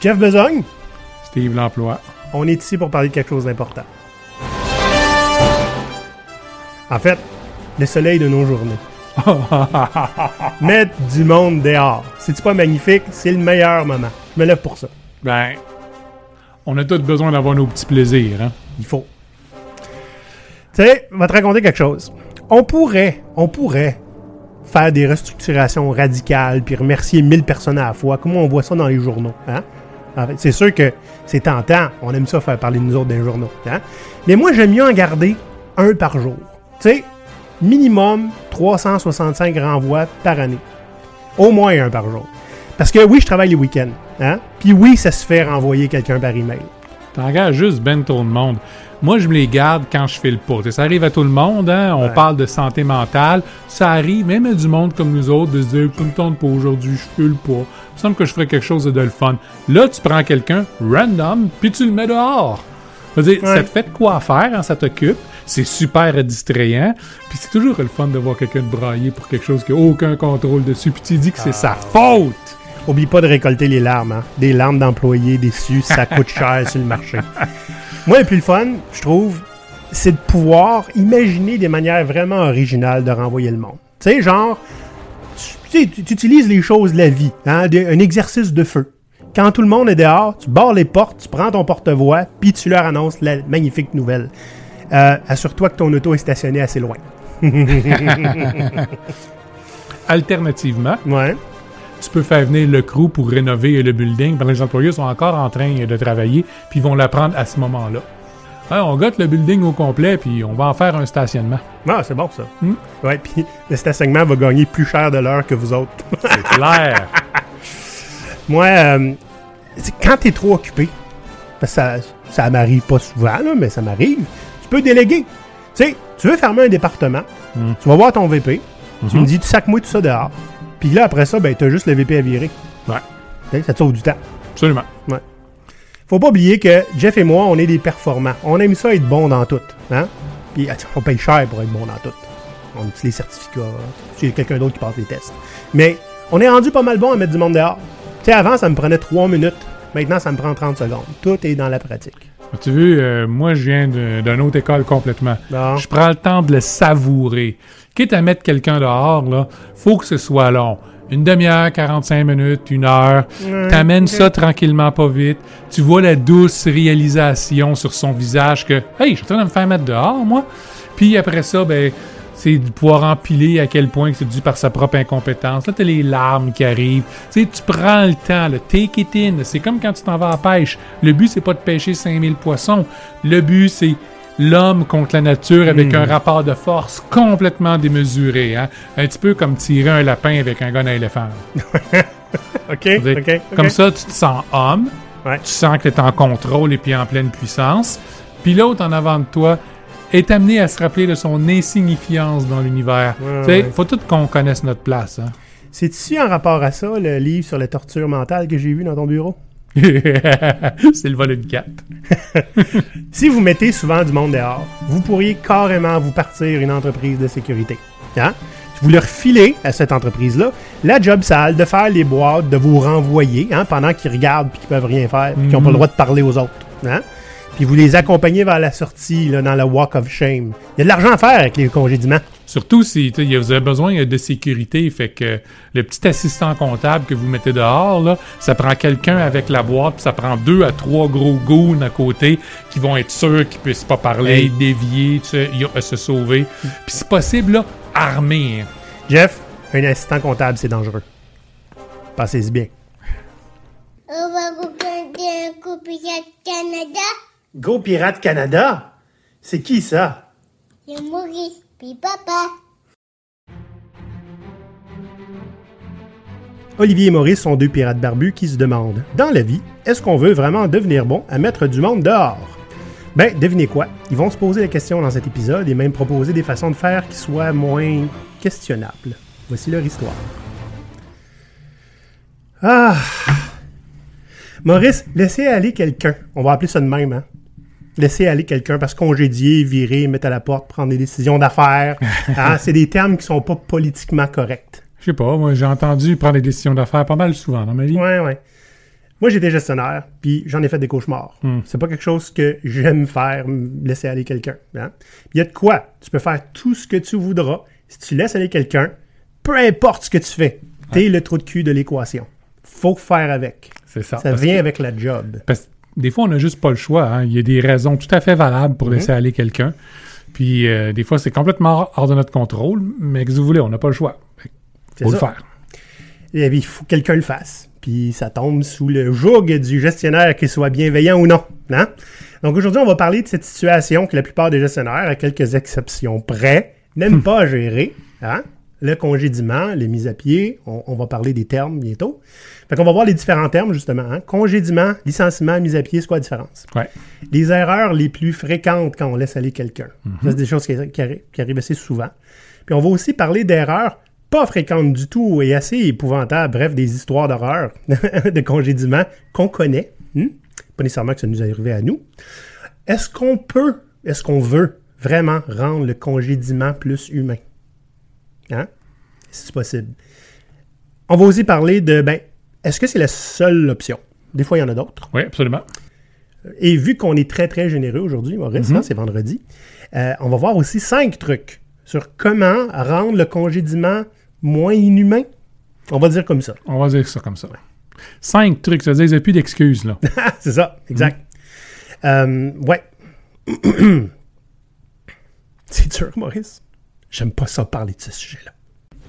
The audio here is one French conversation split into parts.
Jeff Besogne, Steve l'emploi. on est ici pour parler de quelque chose d'important. En fait, le soleil de nos journées. Mettre du monde dehors. C'est-tu pas magnifique? C'est le meilleur moment. Je me lève pour ça. ben, on a tous besoin d'avoir nos petits plaisirs. Hein? Il faut. Tu sais, vais te raconter quelque chose. On pourrait, on pourrait faire des restructurations radicales puis remercier 1000 personnes à la fois, comme on voit ça dans les journaux. Hein? En fait, c'est sûr que c'est tentant. On aime ça faire parler de nous autres les journaux. Hein? Mais moi, j'aime mieux en garder un par jour. Tu sais, minimum 365 renvois par année. Au moins un par jour. Parce que oui, je travaille les week-ends. Hein? Puis oui, ça se fait renvoyer quelqu'un par email. T'engages juste ben trop de monde. Moi, je me les garde quand je file pas. T'sais, ça arrive à tout le monde, hein? On Ouais. parle de santé mentale. Ça arrive, même à du monde comme nous autres, de se dire, me tente pas aujourd'hui, je file pas. Il me semble que je ferais quelque chose de le fun. Là, tu prends quelqu'un, random, puis tu le mets dehors. Dire, Ouais. ça te fait de quoi faire, hein, ça t'occupe. C'est super distrayant. Puis c'est toujours le fun de voir quelqu'un brailler pour quelque chose qui a aucun contrôle dessus. Puis tu dis que c'est sa faute. Oublie pas de récolter les larmes. Hein? Des larmes d'employés déçus, ça coûte cher sur le marché. Moi, le plus le fun, je trouve, c'est de pouvoir imaginer des manières vraiment originales de renvoyer le monde. Tu sais, genre, tu, utilises les choses de la vie, hein? un exercice de feu. Quand tout le monde est dehors, tu barres les portes, tu prends ton porte-voix, puis tu leur annonces la magnifique nouvelle. Euh, Assure-toi que ton auto est stationné assez loin. Alternativement, Ouais. Tu peux faire venir le crew pour rénover le building que les employés sont encore en train de travailler, puis ils vont l'apprendre à ce moment-là. Hein, on gotte le building au complet, puis on va en faire un stationnement. Ah, c'est bon ça. Hmm? Ouais, puis le stationnement va gagner plus cher de l'heure que vous autres. C'est clair. Moi, euh, quand t'es trop occupé, parce que ça, ça m'arrive pas souvent, là, mais ça m'arrive, tu peux déléguer. Tu sais, tu veux fermer un département, Mm. tu vas voir ton VP, tu Mhm. me dis, tu sacs moi tout ça dehors. Puis là, après ça, ben, t'as juste le VP à virer. Ouais. Ça te sauve du temps. Absolument. Faut pas oublier que Jeff et moi, on est des performants. On aime ça être bon dans tout. Hein? Puis attends, on paye cher pour être bon dans tout. On utilise les certificats. C'est quelqu'un d'autre qui passe les tests. Mais on est rendu pas mal bon à mettre du monde dehors. Tu sais, avant, ça me prenait 3 minutes. Maintenant, ça me prend 30 secondes. Tout est dans la pratique. As-tu vu, euh, moi, je viens d'une autre école complètement. Je prends le temps de le savourer. Quitte à mettre quelqu'un dehors, là, faut que ce soit long. Une demi-heure, 45 minutes, une heure. T'amènes ça tranquillement, pas vite. Tu vois la douce réalisation sur son visage que, hey, je suis en train de me faire mettre dehors, moi. Puis après ça, ben, c'est de pouvoir empiler à quel point c'est dû par sa propre incompétence. Là, t'as les larmes qui arrivent. Tu sais, tu prends le temps, le take it in. C'est comme quand tu t'en vas à la pêche. Le but, c'est pas de pêcher 5000 poissons. Le but, c'est l'homme contre la nature avec un rapport de force complètement démesuré. Hein? Un petit peu comme tirer un lapin avec un gun à éléphant. OK, Je veux dire, OK. OK. Comme ça, tu te sens homme. Ouais. Tu sens que tu es en contrôle et puis en pleine puissance. Puis l'autre en avant de toi est amené à se rappeler de son insignifiance dans l'univers. Ouais, ouais. faut tout qu'on connaisse notre place. Hein? C'est ici en rapport à ça, le livre sur la torture mentale que j'ai vu dans ton bureau? c'est le volume 4. Si vous mettez souvent du monde dehors, vous pourriez carrément vous partir une entreprise de sécurité. Hein? Vous leur filez à cette entreprise-là la job sale de faire les boîtes, de vous renvoyer hein, pendant qu'ils regardent puis qu'ils peuvent rien faire qu'ils n'ont pas le droit de parler aux autres. Hein? Puis vous les accompagnez vers la sortie là, dans le walk of shame. Il y a de l'argent à faire avec les congédiements. Surtout si tu sais, vous avez besoin de sécurité, fait que le petit assistant comptable que vous mettez dehors, là, ça prend quelqu'un avec la boîte, puis ça prend deux à trois gros goons à côté qui vont être sûrs qu'ils puissent pas parler, Hey. dévier, tu sais, y a- se sauver. Puis si possible, là, armé. hein. Jeff, un assistant comptable, c'est dangereux. Pensez-y bien. On va Canada. Go Pirate Canada? C'est qui ça? C'est Maurice, puis papa. Olivier et Maurice sont deux pirates barbus qui se demandent, dans la vie, est-ce qu'on veut vraiment devenir bon à mettre du monde dehors? Ben, devinez quoi? Ils vont se poser la question dans cet épisode et même proposer des façons de faire qui soient moins questionnables. Voici leur histoire. Ah! Maurice, laissez aller quelqu'un. On va appeler ça de même, hein? Laissez aller quelqu'un parce congédier, virer, mettre à la porte, prendre des décisions d'affaires, hein, c'est des termes qui sont pas politiquement corrects. Je sais pas, moi j'ai entendu prendre des décisions d'affaires pas mal souvent dans ma vie. Ouais, ouais. Moi, j'étais gestionnaire, puis j'en ai fait des cauchemars. Hmm. C'est pas quelque chose que j'aime faire, laisser aller quelqu'un. hein. Il y a de quoi? Tu peux faire tout ce que tu voudras. Si tu laisses aller quelqu'un, peu importe ce que tu fais, t'es le trou de cul de l'équation. Faut faire avec. C'est ça. Ça vient que- avec la job. Parce des fois, on n'a juste pas le choix. hein. Il y a des raisons tout à fait valables pour laisser aller quelqu'un. Puis euh, des fois, c'est complètement hors de notre contrôle, mais que vous voulez, on n'a pas le choix. C'est Faut le ça. faire. Et puis, il faut que quelqu'un le fasse. Puis ça tombe sous le joug du gestionnaire, qu'il soit bienveillant ou non. hein? Donc aujourd'hui, on va parler de cette situation que la plupart des gestionnaires, à quelques exceptions près, n'aiment pas gérer. Hein? Le congédiement, les mises à pied, on, on va parler des termes bientôt. Fait qu'on va voir les différents termes, justement. Hein? Congédiement, licenciement, mise à pied, c'est quoi la différence? Ouais. les erreurs les plus fréquentes quand on laisse aller quelqu'un. Ça, c'est des choses qui, qui arri- qui arrivent assez souvent. Puis on va aussi parler d'erreurs pas fréquentes du tout et assez épouvantables, bref, des histoires d'horreur, de congédiement qu'on connaît. Hmm? Pas nécessairement que ça nous est arrivé à nous. Est-ce qu'on peut, est-ce qu'on veut vraiment rendre le congédiement plus humain? Hein? Si c'est possible. On va aussi parler de, ben, est-ce que c'est la seule option? Des fois, il y en a d'autres. Oui, absolument. Et vu qu'on est très, très généreux aujourd'hui, Maurice, Mhm. hein, c'est vendredi, euh, on va voir aussi cinq trucs sur comment rendre le congédiement moins inhumain. On va dire comme ça. On va dire ça comme ça. Cinq trucs, ça veut dire qu'il n'y a plus d'excuses, là. c'est ça, exact. Euh, ouais. c'est dur, Maurice. J'aime pas ça parler de ce sujet-là.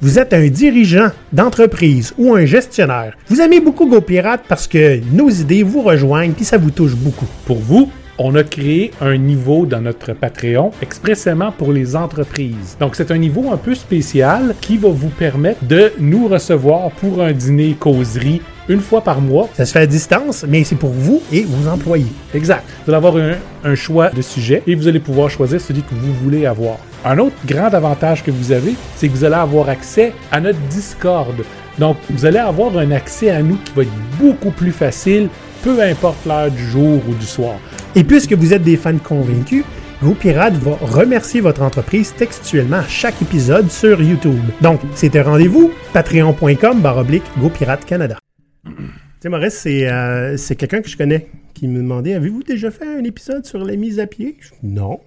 Vous êtes un dirigeant d'entreprise ou un gestionnaire. Vous aimez beaucoup GoPirate parce que nos idées vous rejoignent puis ça vous touche beaucoup. Pour vous, on a créé un niveau dans notre Patreon expressément pour les entreprises. Donc, c'est un niveau un peu spécial qui va vous permettre de nous recevoir pour un dîner causerie une fois par mois. Ça se fait à distance, mais c'est pour vous et vos employés. Exact. Vous allez avoir un, un choix de sujet et vous allez pouvoir choisir celui que vous voulez avoir. Un autre grand avantage que vous avez, c'est que vous allez avoir accès à notre Discord. Donc, vous allez avoir un accès à nous qui va être beaucoup plus facile, peu importe l'heure du jour ou du soir. Et puisque vous êtes des fans convaincus, GoPirate va remercier votre entreprise textuellement à chaque épisode sur YouTube. Donc, c'est un rendez-vous, patreon.com baroblique GoPirate Canada. Tu sais, Maurice, c'est euh, c'est quelqu'un que je connais qui me demandait Avez-vous déjà fait un épisode sur les mises à pied? Je Non.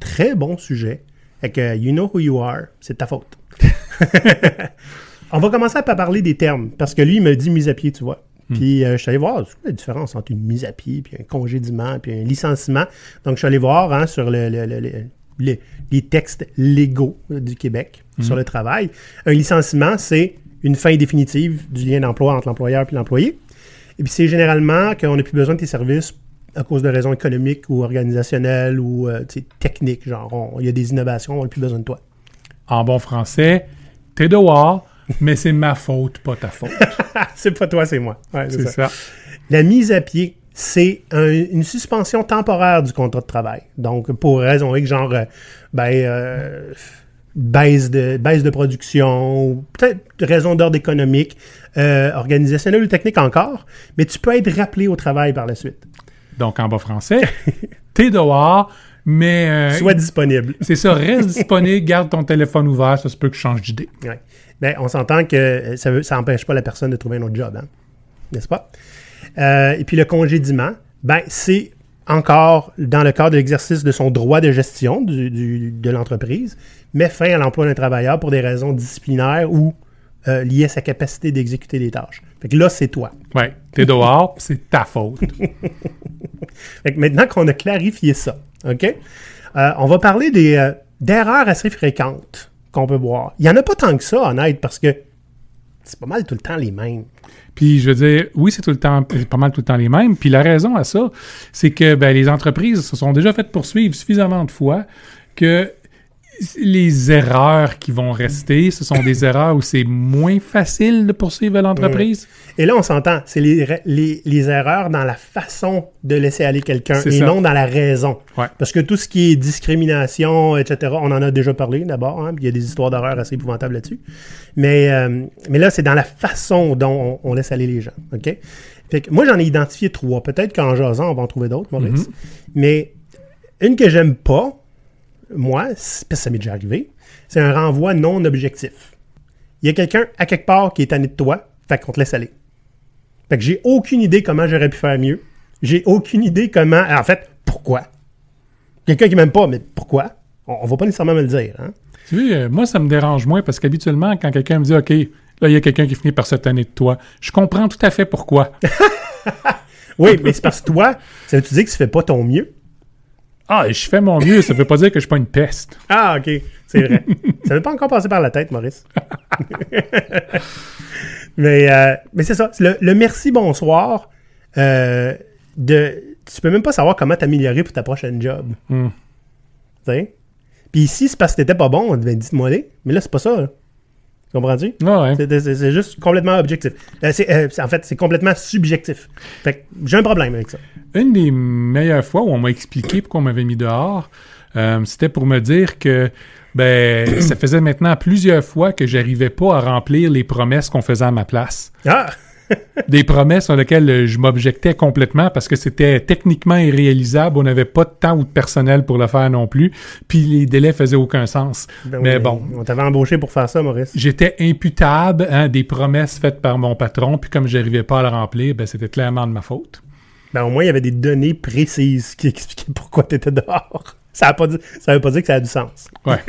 Très bon sujet. Fait que, you know who you are, c'est ta faute. On va commencer à parler des termes, parce que lui, il me dit mise à pied, tu vois. Puis euh, je suis allé voir, c'est quoi la différence entre une mise à pied, puis un congédiement, puis un licenciement? Donc je suis allé voir hein, sur le, le- le- le- le- les textes légaux du Québec sur le travail. Un licenciement, c'est une fin définitive du lien d'emploi entre l'employeur et l'employé. Et puis c'est généralement qu'on n'a plus besoin de tes services à cause de raisons économiques ou organisationnelles ou euh, techniques. Genre, il y a des innovations, on n'a plus besoin de toi. En bon français, t'es dehors, mais c'est ma faute, pas ta faute. c'est pas toi, c'est moi. Ouais, c'est ça. ça. La mise à pied, c'est un- une suspension temporaire du contrat de travail. Donc, pour raison X, genre, euh, ben, euh, baisse, de, baisse de production, peut-être raison d'ordre économique, euh, organisationnel ou technique encore, mais tu peux être rappelé au travail par la suite. Donc, en bas français, t'es dehors, mais... euh, Sois disponible. c'est ça, reste disponible, garde ton téléphone ouvert, ça se peut que je change d'idée. Ouais. Ben, on s'entend que euh, ça ne ça empêche pas la personne de trouver un autre job, hein? n'est-ce pas? Euh, et puis le congédiement, ben, c'est encore dans le cadre de l'exercice de son droit de gestion du- du- de l'entreprise, met fin à l'emploi d'un travailleur pour des raisons disciplinaires ou euh, liées à sa capacité d'exécuter des tâches. Fait que là, c'est toi. Ouais, t'es dehors, c'est ta faute. Fait que maintenant qu'on a clarifié ça, OK? Euh, on va parler des, euh, d'erreurs assez fréquentes qu'on peut voir. Il n'y en a pas tant que ça, honnête, parce que c'est pas mal tout le temps les mêmes. Puis je veux dire, oui, c'est tout le temps, c'est pas mal tout le temps les mêmes. Puis la raison à ça, c'est que ben, les entreprises se sont déjà faites poursuivre suffisamment de fois que les erreurs qui vont rester, ce sont des erreurs où c'est moins facile de poursuivre l'entreprise? Et là, on s'entend, c'est les, les, les erreurs dans la façon de laisser aller quelqu'un et ça. non dans la raison. Ouais. Parce que tout ce qui est discrimination, etc., on en a déjà parlé d'abord, hein, il y a des histoires d'horreur assez épouvantables là-dessus. Mais, euh, mais là, c'est dans la façon dont on, on laisse aller les gens. OK? Fait que moi, j'en ai identifié trois. Peut-être qu'en jasant, on va en trouver d'autres, Maurice. Mais une que j'aime pas, moi, c'est- parce que ça m'est déjà arrivé, c'est un renvoi non objectif. Il y a quelqu'un à quelque part qui est tanné de toi, fait qu'on te laisse aller. Fait que j'ai aucune idée comment j'aurais pu faire mieux. J'ai aucune idée comment. En fait, pourquoi? Quelqu'un qui m'aime pas, mais pourquoi? On, on va pas nécessairement me le dire. Hein? Tu vois, euh, moi, ça me dérange moins parce qu'habituellement, quand quelqu'un me dit OK, là, il y a quelqu'un qui finit par se tanner de toi, je comprends tout à fait pourquoi. Oui, mais c'est parce que toi, ça veut-tu dire que tu fais pas ton mieux? Ah, je fais mon mieux, ça veut pas dire que je suis pas une peste. Ah, ok, c'est vrai. ça n'est pas encore passé par la tête, Maurice. mais euh, mais c'est ça. Le, le merci, bonsoir, euh, de, tu peux même pas savoir comment t'améliorer pour ta prochaine job. Hmm. Tu sais? Puis ici, c'est parce que t'étais pas bon, ben, dites-moi les. Mais là, c'est pas ça. là. Comprends-tu? Ouais. C'est- juste complètement objectif. Euh, euh, en fait, c'est complètement subjectif. Fait j'ai un problème avec ça. Une des meilleures fois où on m'a expliqué pourquoi on m'avait mis dehors, euh, c'était pour me dire que ben ça faisait maintenant plusieurs fois que j'arrivais pas à remplir les promesses qu'on faisait à ma place. Ah! Des promesses sur lesquelles euh, je m'objectais complètement parce que c'était techniquement irréalisable, on n'avait pas de temps ou de personnel pour le faire non plus, puis les délais faisaient aucun sens. Ben Mais oui, bon. On t'avait embauché pour faire ça, Maurice. J'étais imputable hein, des promesses faites par mon patron, puis comme j'arrivais pas à le remplir, ben c'était clairement de ma faute. Ben, au moins, il y avait des données précises qui expliquaient pourquoi tu étais dehors. Ça ne veut pas dire que ça a du sens. Ouais.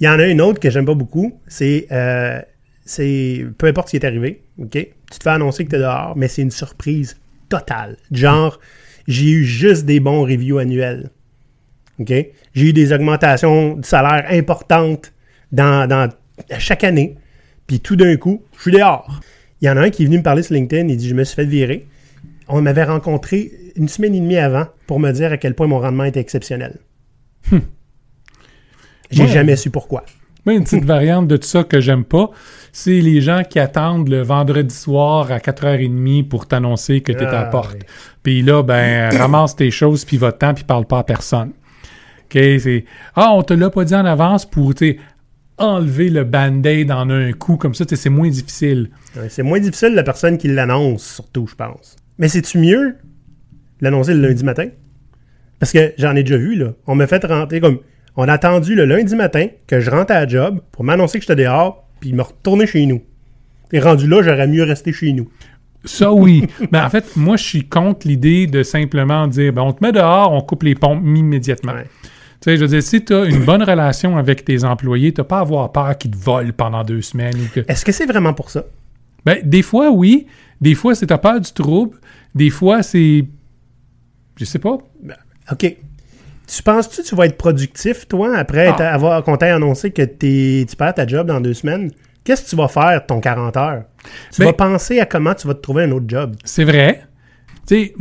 Il y en a une autre que j'aime pas beaucoup. C'est, euh, c'est peu importe ce qui est arrivé, OK? Tu te fais annoncer que tu es dehors, mais c'est une surprise totale. Genre, j'ai eu juste des bons reviews annuels. OK? J'ai eu des augmentations de salaire importantes dans, dans chaque année. Puis tout d'un coup, je suis dehors. Il y en a un qui est venu me parler sur LinkedIn. Il dit Je me suis fait virer. On m'avait rencontré une semaine et demie avant pour me dire à quel point mon rendement était exceptionnel. J'ai Ouais. jamais su pourquoi. Mais une petite variante de tout ça que j'aime pas, c'est les gens qui attendent le vendredi soir à 4h30 pour t'annoncer que tu es à la Ah, porte. oui. Puis là, ben, ramasse tes choses, puis va-t'en, puis parle pas à personne. OK, c'est... Ah, on te l'a pas dit en avance pour, enlever le band-aid en un coup, comme ça, c'est moins difficile. Ouais, C'est moins difficile la personne qui l'annonce, surtout, je pense. Mais c'est-tu mieux l'annoncer le lundi matin? Parce que j'en ai déjà vu, là. On m'a fait rentrer comme. On a attendu le lundi matin que je rentre à la job pour m'annoncer que j'étais dehors, puis me retourner chez nous. Et rendu là, j'aurais mieux resté chez nous. Ça, oui. ben, en fait, moi, je suis contre l'idée de simplement dire, ben, on te met dehors, on coupe les pompes immédiatement. Ouais. Tu sais, je veux dire, si tu as une bonne relation avec tes employés, tu pas à avoir peur qu'ils te volent pendant deux semaines. Que... Est-ce que c'est vraiment pour ça? Ben, des fois, oui. Des fois, c'est ta peur du trouble. Des fois, c'est. Je sais pas. OK. Tu penses-tu que tu vas être productif, toi, après Ah. avoir, qu'on t'ait annoncé que t'es- tu perds ta job dans deux semaines? Qu'est-ce que tu vas faire de ton 40 heures? Tu Ben- vas penser à comment tu vas te trouver un autre job. C'est vrai. Tu sais,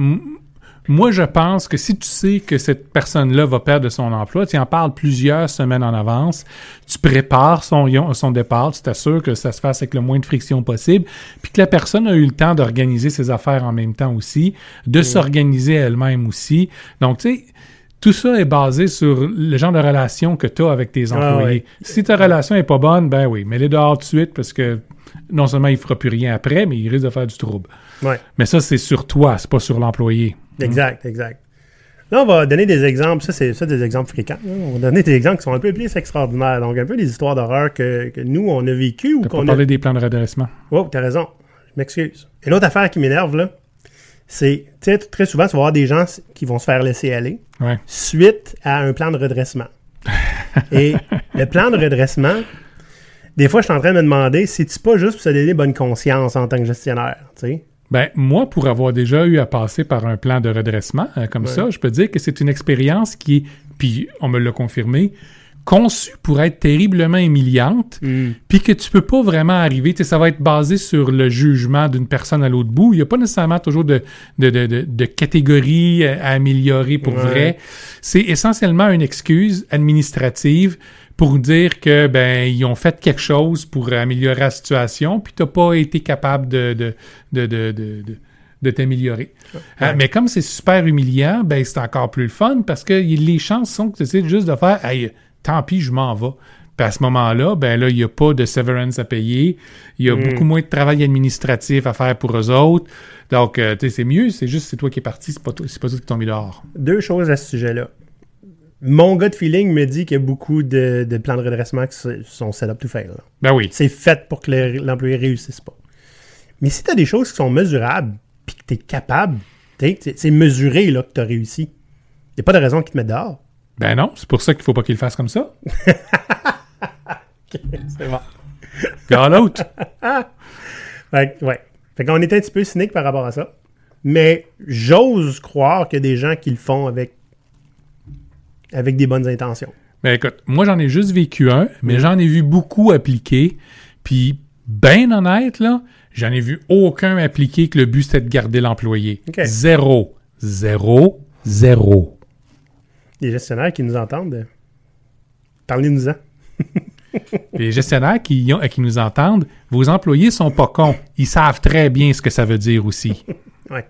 moi, je pense que si tu sais que cette personne-là va perdre son emploi, tu en parles plusieurs semaines en avance, tu prépares son, son départ, tu t'assures que ça se fasse avec le moins de friction possible, puis que la personne a eu le temps d'organiser ses affaires en même temps aussi, de s'organiser elle-même aussi. Donc, tu sais, tout ça est basé sur le genre de relation que tu as avec tes Ah employés. Si ta relation est pas bonne, ben oui, mets-les dehors tout de suite parce que non seulement il fera plus rien après, mais il risque de faire du trouble. Ouais. Mais ça, c'est sur toi, c'est pas sur l'employé. Exact, exact. Là, on va donner des exemples. Ça, c'est ça, des exemples fréquents. On va donner des exemples qui sont un peu plus extraordinaires. Donc, un peu des histoires d'horreur que, que nous, on a vécues ou qu'on a. parlé des plans de redressement. Oh, t'as raison. Je m'excuse. Une autre affaire qui m'énerve, là, c'est, tu sais, très souvent, tu vas avoir des gens qui vont se faire laisser aller Ouais. suite à un plan de redressement. Et le plan de redressement, des fois, je suis en train de me demander, c'est-tu pas juste pour se donner bonne conscience en tant que gestionnaire, tu sais? Ben, moi, pour avoir déjà eu à passer par un plan de redressement euh, comme Ouais. ça, je peux dire que c'est une expérience qui est, puis on me l'a confirmé, conçue pour être terriblement humiliante, puis que tu peux pas vraiment arriver. Ça va être basé sur le jugement d'une personne à l'autre bout. Il n'y a pas nécessairement toujours de, de, de, de, de catégorie euh, à améliorer pour Ouais. vrai. C'est essentiellement une excuse administrative pour dire que ben ils ont fait quelque chose pour améliorer la situation, puis t'as pas été capable de de de de, de, t'améliorer. Hein, mais comme c'est super humiliant, ben c'est encore plus le fun parce que les chances sont que tu essaies juste de faire hey, tant pis, je m'en vais. Puis à ce moment-là, ben là, il n'y a pas de severance à payer. Il y a beaucoup moins de travail administratif à faire pour eux autres. Donc, euh, tu sais, c'est mieux, c'est juste c'est toi qui es parti, c'est pas toi, c'est pas toi qui t'ont mis dehors. Deux choses à ce sujet-là. Mon gut feeling me dit qu'il y a beaucoup de, de plans de redressement qui sont set up to fail. Ben oui. C'est fait pour que le- l'employé réussisse pas. Mais si tu as des choses qui sont mesurables, puis que tu es capable, c'est mesuré là, que tu as réussi, il n'y a pas de raison qu'ils te mettent dehors. Ben non, c'est pour ça qu'il faut pas qu'il le fasse comme ça. C'est bon. Gars l'autre. Fait, ouais. Fait qu'on est un petit peu cynique par rapport à ça. Mais j'ose croire qu'il y a des gens qui le font avec, avec des bonnes intentions. Ben écoute, moi j'en ai juste vécu un, mais j'en ai vu beaucoup appliquer. Puis, ben honnête, là, j'en ai vu aucun appliquer que le but c'était de garder l'employé. Zéro. Zéro. Zéro. Les gestionnaires qui nous entendent, euh, parlez-nous-en. Les gestionnaires qui, ont- qui nous entendent, vos employés sont pas cons. Ils savent très bien ce que ça veut dire aussi. Ouais.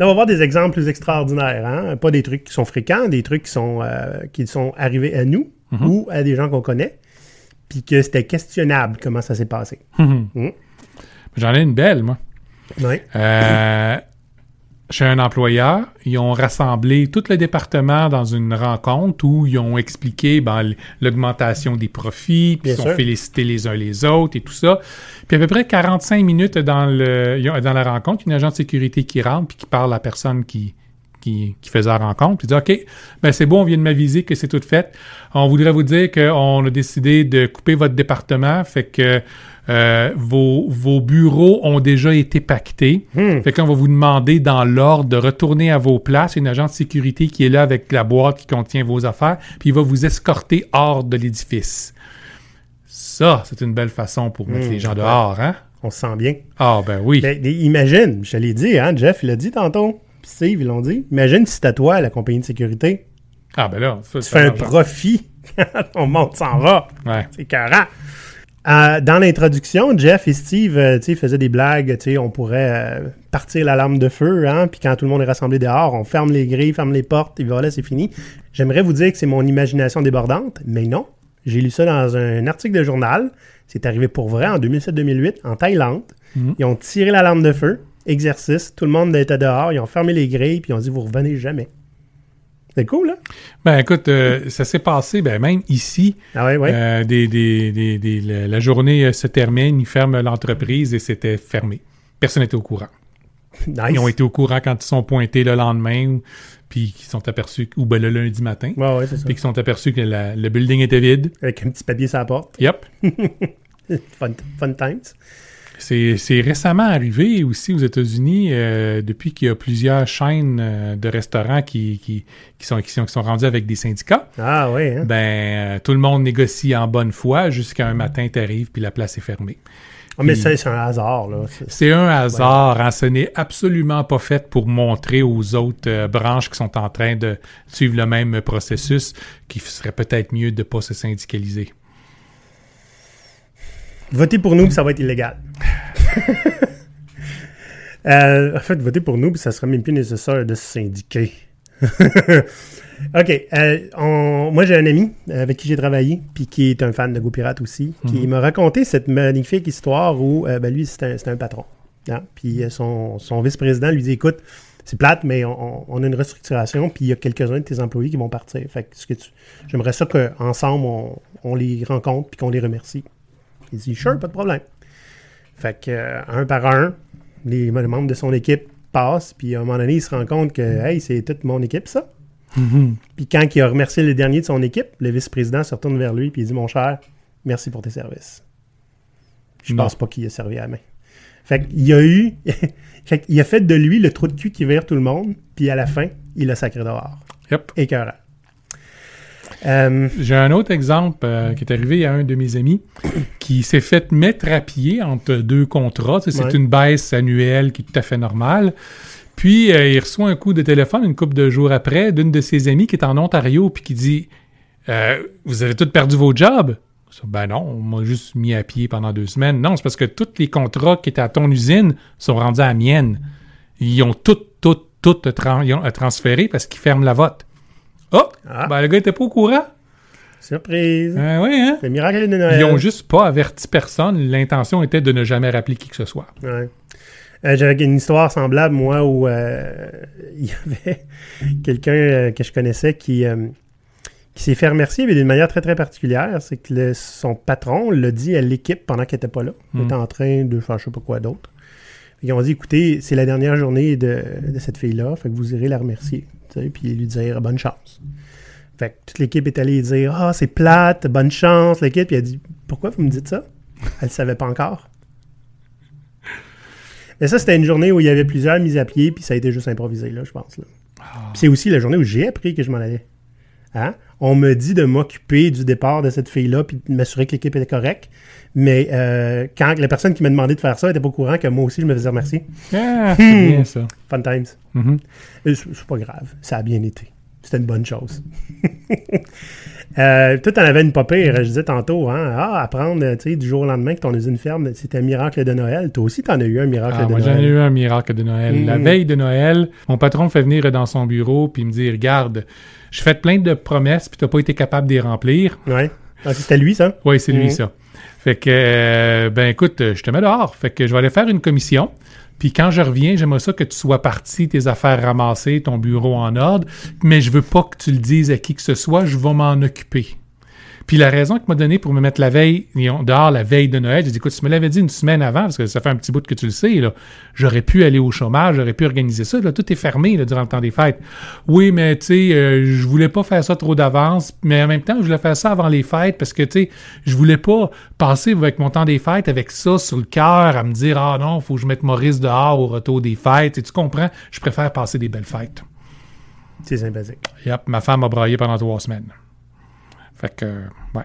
Là, on va voir des exemples plus extraordinaires. Hein? Pas des trucs qui sont fréquents, des trucs qui sont, euh, qui sont arrivés à nous ou à des gens qu'on connaît, puis que c'était questionnable comment ça s'est passé. J'en ai une belle, moi. Ouais. Euh, chez un employeur, ils ont rassemblé tout le département dans une rencontre où ils ont expliqué ben, l'augmentation des profits, puis ils ont félicité les uns les autres et tout ça. Puis à peu près 45 minutes dans, le, dans la rencontre, une agent de sécurité qui rentre puis qui parle à la personne qui, qui, qui faisait la rencontre, puis dit OK, ben c'est bon, on vient de m'aviser que c'est tout fait. On voudrait vous dire qu'on a décidé de couper votre département, fait que euh, vos, vos bureaux ont déjà été pactés. Hmm. Fait que là, on va vous demander dans l'ordre de retourner à vos places. Il y a une agent de sécurité qui est là avec la boîte qui contient vos affaires, puis il va vous escorter hors de l'édifice. Ça, c'est une belle façon pour mettre Hmm, les gens dehors, hein? On se sent bien. Ah, ben oui. Mais imagine, je te l'ai dit, hein, Jeff, il l'a dit tantôt, puis Steve, ils l'ont dit. Imagine si t'as toi, la compagnie de sécurité, Ah, ben là, ça, tu fais un profit quand ton monde s'en va. Ouais. C'est carrant. Euh, dans l'introduction, Jeff et Steve euh, faisaient des blagues. On pourrait euh, partir l'alarme de feu, hein, puis quand tout le monde est rassemblé dehors, on ferme les grilles, ferme les portes, et voilà, c'est fini. J'aimerais vous dire que c'est mon imagination débordante, mais non. J'ai lu ça dans un article de journal. C'est arrivé pour vrai en 2007-2008 en Thaïlande. Ils ont tiré l'alarme de feu, exercice, tout le monde était dehors, ils ont fermé les grilles, puis ils ont dit vous revenez jamais. C'est cool, hein? Ben écoute, euh, ça s'est passé, ben même ici, Ah ouais, ouais. euh, des, des- des- des- la, la journée euh, se termine, ils ferment l'entreprise et c'était fermé. Personne n'était au courant. nice. Ils ont été au courant quand ils sont pointés le lendemain, puis qu'ils sont aperçus, ou ben le lundi matin, Ouais, ouais, c'est ça. puis qu'ils sont aperçus que la- le building était vide. Avec un petit papier sur la porte. Yep. Fun, fun times. C'est c'est récemment arrivé aussi aux États-Unis, euh, depuis qu'il y a plusieurs chaînes euh, de restaurants qui, qui, qui sont, qui, sont, qui sont rendus avec des syndicats. Ah ouais, hein? Ben, euh, tout le monde négocie en bonne foi jusqu'à un matin, t'arrives, puis la place est fermée. Ah, mais ça, c'est un hasard, là. C'est- un hasard, hein, ce n'est absolument pas fait pour montrer aux autres euh, branches qui sont en train de suivre le même processus qu'il serait peut-être mieux de ne pas se syndicaliser. Votez pour nous, puis ça va être illégal. Euh, en fait, votez pour nous, puis ça serait même plus nécessaire de se syndiquer. OK. euh, on- moi, j'ai un ami avec qui j'ai travaillé, puis qui est un fan de Go Pirate aussi, qui m'a raconté cette magnifique histoire où, euh, ben, lui, c'est un, un patron. hein. Puis euh, son, son vice-président lui dit Écoute, c'est plate, mais on, on- on a une restructuration, puis il y a quelques-uns de tes employés qui vont partir. Fait que, ce que tu- j'aimerais ça qu'ensemble, on, on les rencontre, puis qu'on les remercie. Il dit Sure, pas de problème. Fait que, euh, un par un, les, membres de son équipe passent, puis à un moment donné, il se rend compte que, hey, c'est toute mon équipe, ça. Puis quand il a remercié le dernier de son équipe, le vice-président se retourne vers lui, puis il dit Mon cher, merci pour tes services. Je Non. pense pas qu'il a servi à la main. Fait qu'il a eu. fait qu'il a fait de lui le trou de cul qui vire tout le monde, puis à la fin, il a sacré dehors. Yep. Écœurant. Euh, J'ai un autre exemple euh, qui est arrivé à un de mes amis qui s'est fait mettre à pied entre deux contrats. Tu sais, C'est une baisse annuelle qui est tout à fait normale. Puis euh, il reçoit un coup de téléphone une couple de jours après d'une de ses amies qui est en Ontario puis qui dit Euh, Vous avez tous perdu vos jobs Ben non, on m'a juste mis à pied pendant deux semaines. Non, c'est parce que tous les contrats qui étaient à ton usine sont rendus à la mienne. Ils ont tout, tout, tout tran- ils ont, euh, transféré parce qu'ils ferment la vote. Oh, Ah. ben le gars était pas au courant. surprise. Ah oui, hein? Le miracle de Noël. Ils ont juste pas averti personne. L'intention était de ne jamais rappeler qui que ce soit. Ouais. Euh, J'avais une histoire semblable, moi, où euh, il y avait quelqu'un euh, que je connaissais qui, qui s'est fait remercier mais d'une manière très très particulière. C'est que le- son patron l'a dit à l'équipe pendant qu'elle n'était pas là. Il Mm. était en train de faire je sais pas quoi d'autre. Ils ont dit écoutez, c'est la dernière journée de, de cette fille-là, fait que vous irez la remercier. Puis lui dire bonne chance. Fait que toute l'équipe est allée dire Ah, c'est plate, bonne chance, l'équipe. Puis elle a dit Pourquoi vous me dites ça? Elle ne savait pas encore. Mais ça, c'était une journée où il y avait plusieurs mises à pied, puis ça a été juste improvisé, là, je pense. Là. Puis c'est aussi la journée où j'ai appris que je m'en allais. Hein? On me dit de m'occuper du départ de cette fille-là, puis de m'assurer que l'équipe était correcte. Mais euh, quand la personne qui m'a demandé de faire ça n'était pas au courant que moi aussi, je me faisais remercier. Ah, c'est bien ça. Fun times. Mhm. Euh, C'est pas grave. Ça a bien été. C'était une bonne chose. euh, toi, t'en avais une pas pire, je disais tantôt, hein? Ah, apprendre, du jour au lendemain que ton usine ferme, c'était un miracle de Noël. Toi aussi, t'en as eu un miracle Ah, de moi, j'en Noël. ai eu un miracle de Noël. La Mhm. veille de Noël, mon patron me fait venir dans son bureau puis me dit Regarde, je fais plein de promesses puis t'as pas été capable de les remplir. Ouais. Ah, c'était lui, ça? Oui, c'est lui, Mhm. ça. Fait que, euh, ben écoute, je te mets dehors. Fait que je vais aller faire une commission. Puis quand je reviens, j'aimerais ça que tu sois parti, tes affaires ramassées, ton bureau en ordre. Mais je veux pas que tu le dises à qui que ce soit. Je vais m'en occuper. Puis la raison qu'il m'a donnée pour me mettre la veille, dehors la veille de Noël, j'ai dit, écoute, tu me l'avais dit une semaine avant, parce que ça fait un petit bout que tu le sais, là. J'aurais pu aller au chômage, j'aurais pu organiser ça. Là, tout est fermé là, durant le temps des fêtes. Oui, mais tu sais, euh, je voulais pas faire ça trop d'avance, mais en même temps, je voulais faire ça avant les fêtes parce que tu sais, je voulais pas passer avec mon temps des fêtes avec ça sur le cœur à me dire ah non, faut que je mette Maurice dehors au retour des fêtes. Et tu comprends, je préfère passer des belles fêtes. C'est sympathique. Yep, ma femme a braillé pendant trois semaines. Fait que, euh, ouais.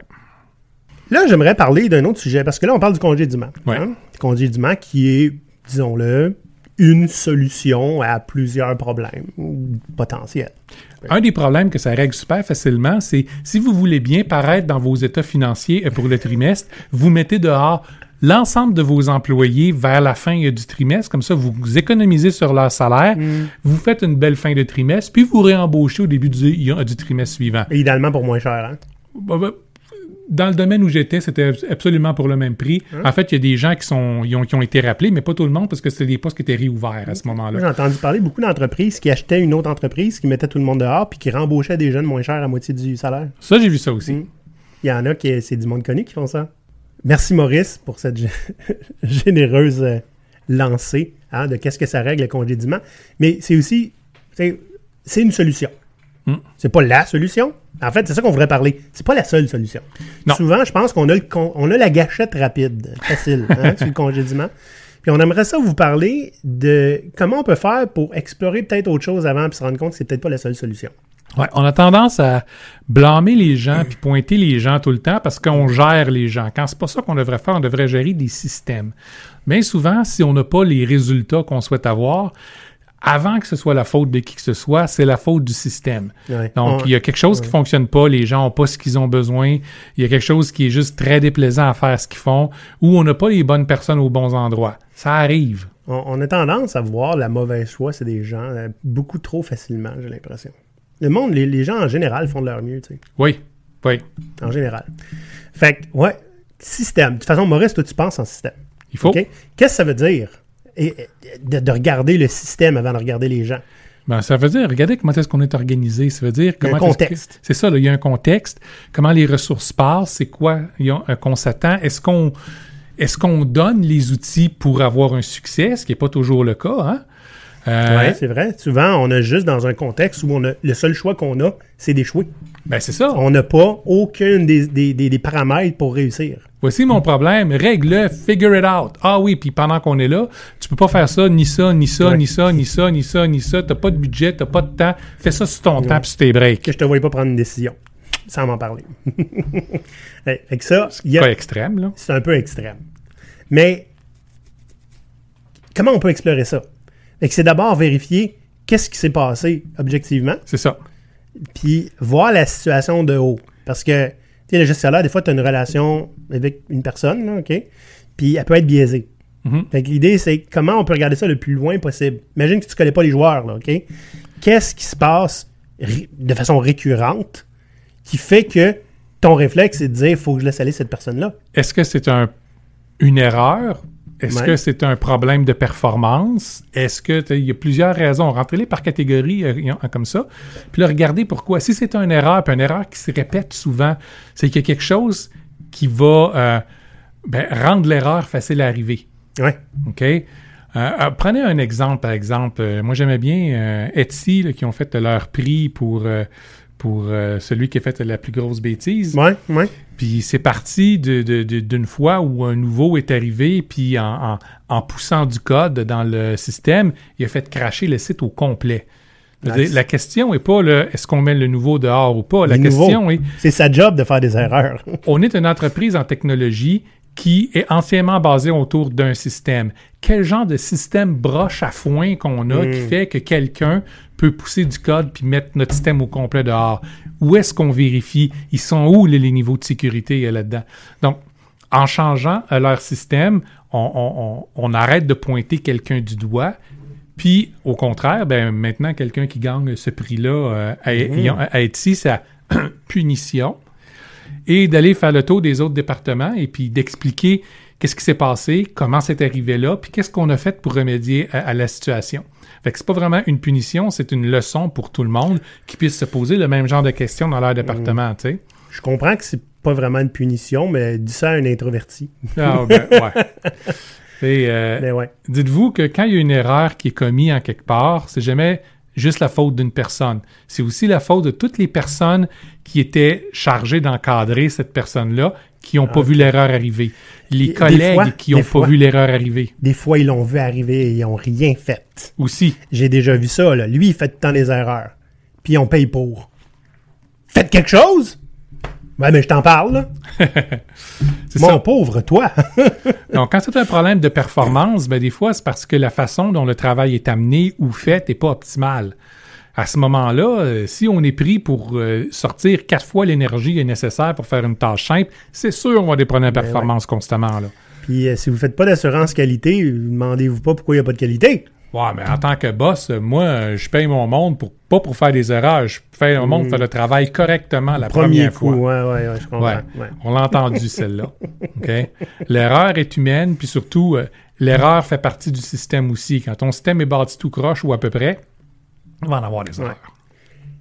Là, j'aimerais parler d'un autre sujet, parce que là, on parle du congédiement. Ouais. Hein? Le congédiement qui est, disons-le, une solution à plusieurs problèmes potentiels. Un des problèmes que ça règle super facilement, c'est si vous voulez bien paraître dans vos états financiers euh, pour le trimestre, vous mettez dehors l'ensemble de vos employés vers la fin euh, du trimestre. Comme ça, vous économisez sur leur salaire, vous faites une belle fin de trimestre, puis vous réembauchez au début du, du trimestre suivant. Et idéalement pour moins cher. Hein? Bah, bah, Dans le domaine où j'étais, c'était absolument pour le même prix. En fait, il y a des gens qui, sont, ils ont, qui ont été rappelés, mais pas tout le monde parce que c'était des postes qui étaient réouverts à ce moment-là. J'ai entendu parler beaucoup d'entreprises qui achetaient une autre entreprise, qui mettait tout le monde dehors, puis qui rembauchaient des jeunes moins chers à moitié du salaire. Ça, j'ai vu ça aussi. Mm. Il y en a qui, c'est du monde connu qui font ça. Merci Maurice pour cette gé- généreuse euh, lancée hein, de qu'est-ce que ça règle le congédiement. Mais c'est aussi, c'est une solution. Mm. C'est pas la solution. En fait, c'est ça qu'on voudrait parler. C'est pas la seule solution. Non. Souvent, je pense qu'on a, le con- on a la gâchette rapide, facile, hein, sur le congédiement. Puis on aimerait ça vous parler de comment on peut faire pour explorer peut-être autre chose avant puis se rendre compte que c'est peut-être pas la seule solution. Ouais, on a tendance à blâmer les gens puis pointer les gens tout le temps parce qu'on gère les gens. Quand c'est pas ça qu'on devrait faire, on devrait gérer des systèmes. Mais souvent, si on n'a pas les résultats qu'on souhaite avoir, avant que ce soit la faute de qui que ce soit, c'est la faute du système. Ouais. Donc, On- il y a quelque chose qui fonctionne pas, les gens ont pas ce qu'ils ont besoin, il y a quelque chose qui est juste très déplaisant à faire ce qu'ils font, ou on n'a pas les bonnes personnes aux bons endroits. Ça arrive. On, on a tendance à voir la mauvaise foi, c'est des gens euh, beaucoup trop facilement, j'ai l'impression. Le monde, les, les gens en général font de leur mieux, tu sais. Oui, oui, En général. Fait que, ouais, système. De toute façon, Maurice, toi, tu penses en système. il faut. Qu'est-ce que ça veut dire? Et, de, de regarder le système avant de regarder les gens? Ben, ça veut dire, regardez comment est-ce qu'on est organisé. Ça veut dire Il y a un comment. contexte. C'est ça, là, il y a un contexte. Comment les ressources passent, c'est quoi qu'on s'attend. Est-ce qu'on est-ce qu'on donne les outils pour avoir un succès, ce qui n'est pas toujours le cas, hein? Euh, Oui, c'est vrai. Souvent, on a juste dans un contexte où on a, le seul choix qu'on a, c'est d'échouer. ben c'est ça. On n'a pas aucun des, des- des- des paramètres pour réussir. Voici mon problème. Règle-le, figure it out. Ah oui, puis pendant qu'on est là, tu peux pas faire ça, ni ça, ni ça, Ouais. ni ça, ni ça, ni ça, ni ça. T'as pas de budget, t'as pas de temps. Fais ça sur ton temps puis sur tes breaks. Que je te voyais pas prendre une décision, sans m'en parler. Hey, fait que ça, a- Pas extrême, là. c'est un peu extrême. Mais comment on peut explorer ça? Fait que c'est d'abord vérifier qu'est-ce qui s'est passé objectivement, C'est ça. puis voir la situation de haut. Parce que, tu sais, le gestionnaire, des fois, tu as une relation avec une personne, là, OK? Puis elle peut être biaisée. Mhm. Fait que l'idée, c'est comment on peut regarder ça le plus loin possible. Imagine que tu connais pas les joueurs, là, OK? Qu'est-ce qui se passe de façon récurrente qui fait que ton réflexe, c'est de dire, faut que je laisse aller cette personne-là? Est-ce que c'est un, une erreur? Est-ce Ouais. que c'est un problème de performance? Est-ce que il y a plusieurs raisons? Rentrez-les par catégorie euh, comme ça. Puis là, regardez pourquoi. Si c'est une erreur, puis une erreur qui se répète souvent, c'est qu'il y a quelque chose qui va euh, ben, rendre l'erreur facile à arriver. Ouais. OK? Euh, prenez un exemple, par exemple. Moi, j'aimais bien Etsy, là, qui ont fait leur prix pour, pour euh, celui qui a fait la plus grosse bêtise. Ouais, ouais. Puis c'est parti de- de- de- d'une fois où un nouveau est arrivé, puis en, en- en poussant du code dans le système, il a fait cracher le site au complet. Nice. La question n'est pas est-ce qu'on met le nouveau dehors ou pas? La question est C'est sa job de faire des erreurs. on est une entreprise en technologie qui est entièrement basée autour d'un système. Quel genre de système broche à foin qu'on a qui fait que quelqu'un peut pousser du code puis mettre notre système au complet dehors? Où est-ce qu'on vérifie? Ils sont où les, les niveaux de sécurité euh, là-dedans? Donc, en changeant euh, leur système, on, on- on- on arrête de pointer quelqu'un du doigt. Puis, au contraire, ben, maintenant, quelqu'un qui gagne ce prix-là euh, à, à- à Etsy, c'est à punition et d'aller faire le tour des autres départements et puis d'expliquer qu'est-ce qui s'est passé, comment c'est arrivé là, puis qu'est-ce qu'on a fait pour remédier à, à la situation. Fait que c'est pas vraiment une punition, c'est une leçon pour tout le monde qui puisse se poser le même genre de questions dans leur département, tu sais. Je comprends que c'est pas vraiment une punition, mais dis ça à un introverti. Ah, ben, ouais. Et, euh, Mais ouais. Dites-vous que quand il y a une erreur qui est commise en quelque part, c'est jamais juste la faute d'une personne. C'est aussi la faute de toutes les personnes qui étaient chargées d'encadrer cette personne-là, qui n'ont pas vu l'erreur arriver. Les collègues fois- qui n'ont pas fois. vu l'erreur arriver Des fois, ils l'ont vu arriver et ils ont rien fait. aussi. J'ai déjà vu ça, là. Lui, il fait temps des erreurs. Puis on paye pour. Faites quelque chose! Ouais, mais je t'en parle, Mon ça. pauvre, toi! Donc, quand c'est un problème de performance, ben, des fois, c'est parce que la façon dont le travail est amené ou fait n'est pas optimale. À ce moment-là, euh, si on est pris pour euh, sortir quatre fois l'énergie nécessaire pour faire une tâche simple, c'est sûr qu'on va avoir des problèmes de Ben performance constamment. Là. Puis euh, si vous faites pas d'assurance qualité, demandez-vous pas pourquoi il n'y a pas de qualité. Ouais, mais en tant que boss, moi, je paye mon monde pour pas pour faire des erreurs. Je paye mon monde pour faire le travail correctement la. Premier première coup, fois. ouais, ouais, ouais, je comprends. Ouais. On l'a entendu, celle-là. L'erreur est humaine, puis surtout, euh, l'erreur fait partie du système aussi. Quand ton système est bâti tout croche ou à peu près, on va en avoir des erreurs.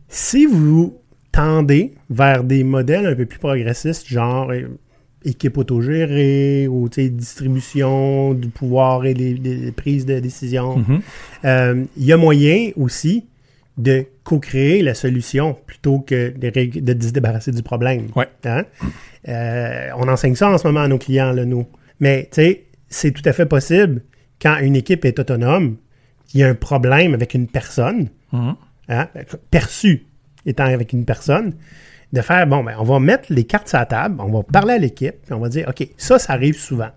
Si vous tendez vers des modèles un peu plus progressistes, genre euh, équipe autogérée ou distribution du pouvoir et les, les prises de décision, Mhm. euh, il y a moyen aussi de co-créer la solution plutôt que de, de se débarrasser du problème. Ouais. Hein? Euh, on enseigne ça en ce moment à nos clients, là, nous. Mais, c'est tout à fait possible quand une équipe est autonome, qu'il y a un problème avec une personne, Mhm. hein, perçu étant avec une personne, de faire, bon, ben, on va mettre les cartes sur la table, on va parler à l'équipe, puis on va dire, OK, ça, ça arrive souvent.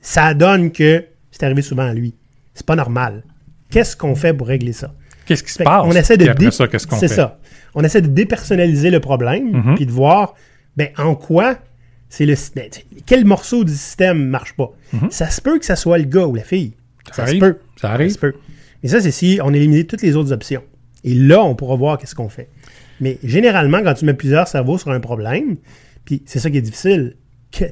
Ça donne que c'est arrivé souvent à lui. C'est pas normal. Qu'est-ce qu'on fait pour régler ça? Qu'est-ce qui se Fait passe? on essaie de dé- ça, qu'est-ce qu'on C'est fait? ça. On essaie de dépersonnaliser le problème, Mhm. puis de voir ben, en quoi c'est le système. Quel morceau du système marche pas. Ça se peut que ça soit le gars ou la fille. Ça, se Mhm. arrive. peut. Ça arrive. se peut. Mais ça, c'est si on élimine toutes les autres options. Et là, on pourra voir qu'est-ce qu'on fait. Mais généralement, quand tu mets plusieurs cerveaux sur un problème, puis c'est ça qui est difficile, que-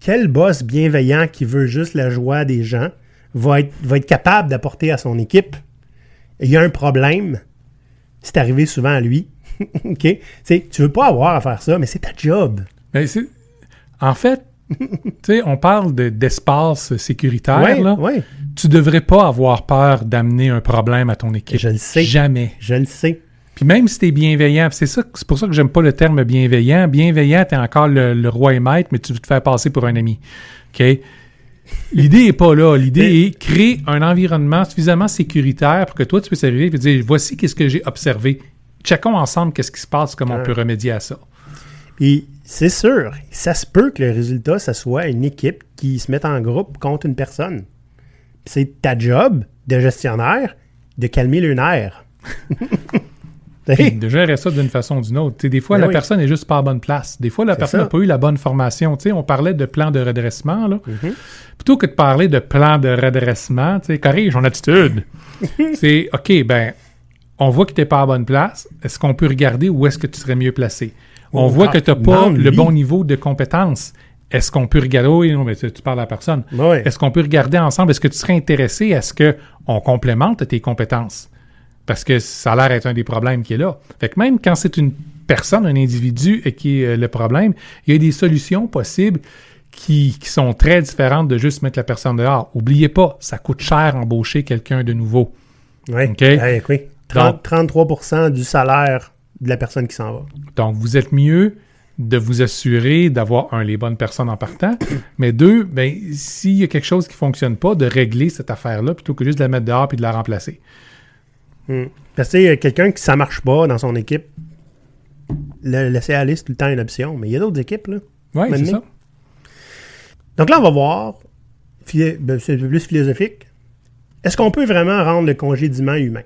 quel boss bienveillant qui veut juste la joie des gens va être, va être capable d'apporter à son équipe il y a un problème, c'est arrivé souvent à lui. OK? Tu sais, tu veux pas avoir à faire ça, mais c'est ta job. Mais c'est- En fait, on parle de- d'espace sécuritaire. Ouais, là. ouais, Tu devrais pas avoir peur d'amener un problème à ton équipe. Je le sais. Jamais. je le sais. Puis même si tu es bienveillant, c'est ça, c'est pour ça que j'aime pas le terme bienveillant. Bienveillant, tu es encore le, le roi et maître, mais tu veux te faire passer pour un ami. OK? L'idée est pas là. L'idée est créer un environnement suffisamment sécuritaire pour que toi, tu puisses arriver et dire voici qu'est-ce que j'ai observé. Checkons ensemble qu'est-ce qui se passe, comment on peut remédier à ça. Puis c'est sûr, ça se peut que le résultat, ça soit une équipe qui se mette en groupe contre une personne. C'est ta job de gestionnaire de calmer le nerf. De gérer ça d'une façon ou d'une autre. Des fois, Ben la oui. personne est juste pas à bonne place. Des fois, la personne n'a pas eu la bonne formation. Tu sais, on parlait de plan de redressement. Là. Mhm. Plutôt que de parler de plan de redressement, corrige ton attitude. c'est OK, ben, on voit que tu n'es pas à bonne place. Est-ce qu'on peut regarder où est-ce que tu serais mieux placé? On Oh, voit ah, que tu n'as pas le bon niveau de compétence. est-ce qu'on peut regarder, oui, non, mais tu, tu parles à la personne. Ouais. Est-ce qu'on peut regarder ensemble, est-ce que tu serais intéressé à ce qu'on complémente tes compétences? Parce que ça a l'air un des problèmes qui est là. Fait que même quand c'est une personne, un individu qui est euh, le problème, il y a des solutions possibles qui, qui sont très différentes de juste mettre la personne dehors. Oubliez pas, ça coûte cher embaucher quelqu'un de nouveau. Ouais. OK? Ouais, oui. 30 Donc- 33% du salaire de la personne qui s'en va. Donc, vous êtes mieux de vous assurer d'avoir, un, les bonnes personnes en partant, mais deux, ben, s'il y a quelque chose qui fonctionne pas, de régler cette affaire-là plutôt que juste de la mettre dehors puis de la remplacer. Hmm. Parce que quelqu'un qui ça marche pas dans son équipe, le laisser aller, c'est tout le temps une option. Mais il y a d'autres équipes, là. Oui, c'est ça. Donc là, on va voir, ben, c'est plus philosophique. Est-ce qu'on peut vraiment rendre le congédiement humain?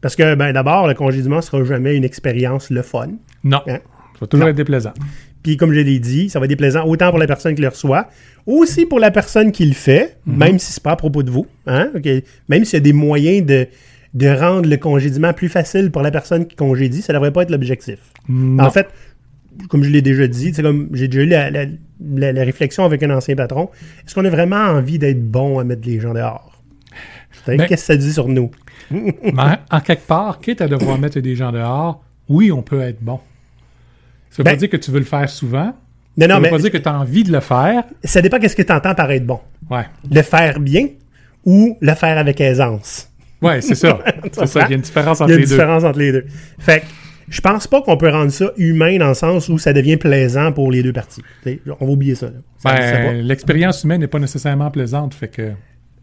Parce que, ben, d'abord, le congédiement sera jamais une expérience le fun. Non. Hein? Ça va toujours Non. être déplaisant. Puis, comme je l'ai dit, ça va être déplaisant autant pour la personne qui le reçoit, aussi pour la personne qui le fait, même si c'est pas à propos de vous. Hein? Même s'il y a des moyens de, de rendre le congédiement plus facile pour la personne qui congédie, ça devrait pas être l'objectif. En fait, comme je l'ai déjà dit, c'est comme j'ai déjà eu la, la- la- la réflexion avec un ancien patron. Est-ce qu'on a vraiment envie d'être bon à mettre les gens dehors? Ben- Qu'est-ce que ça dit sur nous? Mais en, quelque part, quitte à devoir mettre des gens dehors, oui, on peut être bon. Ça veut Ben- pas dire que tu veux le faire souvent. Non, ça non, veut mais pas dire que tu as envie de le faire. ça dépend qu'est-ce que tu entends par être bon. Ouais. Le faire bien ou le faire avec aisance? Ouais, c'est ça. c'est ça. Il y a une différence Il y entre a une les deux. différence entre les deux. Fait que je pense pas qu'on peut rendre ça humain dans le sens où ça devient plaisant pour les deux parties. T'sais, on va oublier ça. Ben, l'expérience humaine n'est pas nécessairement plaisante, fait que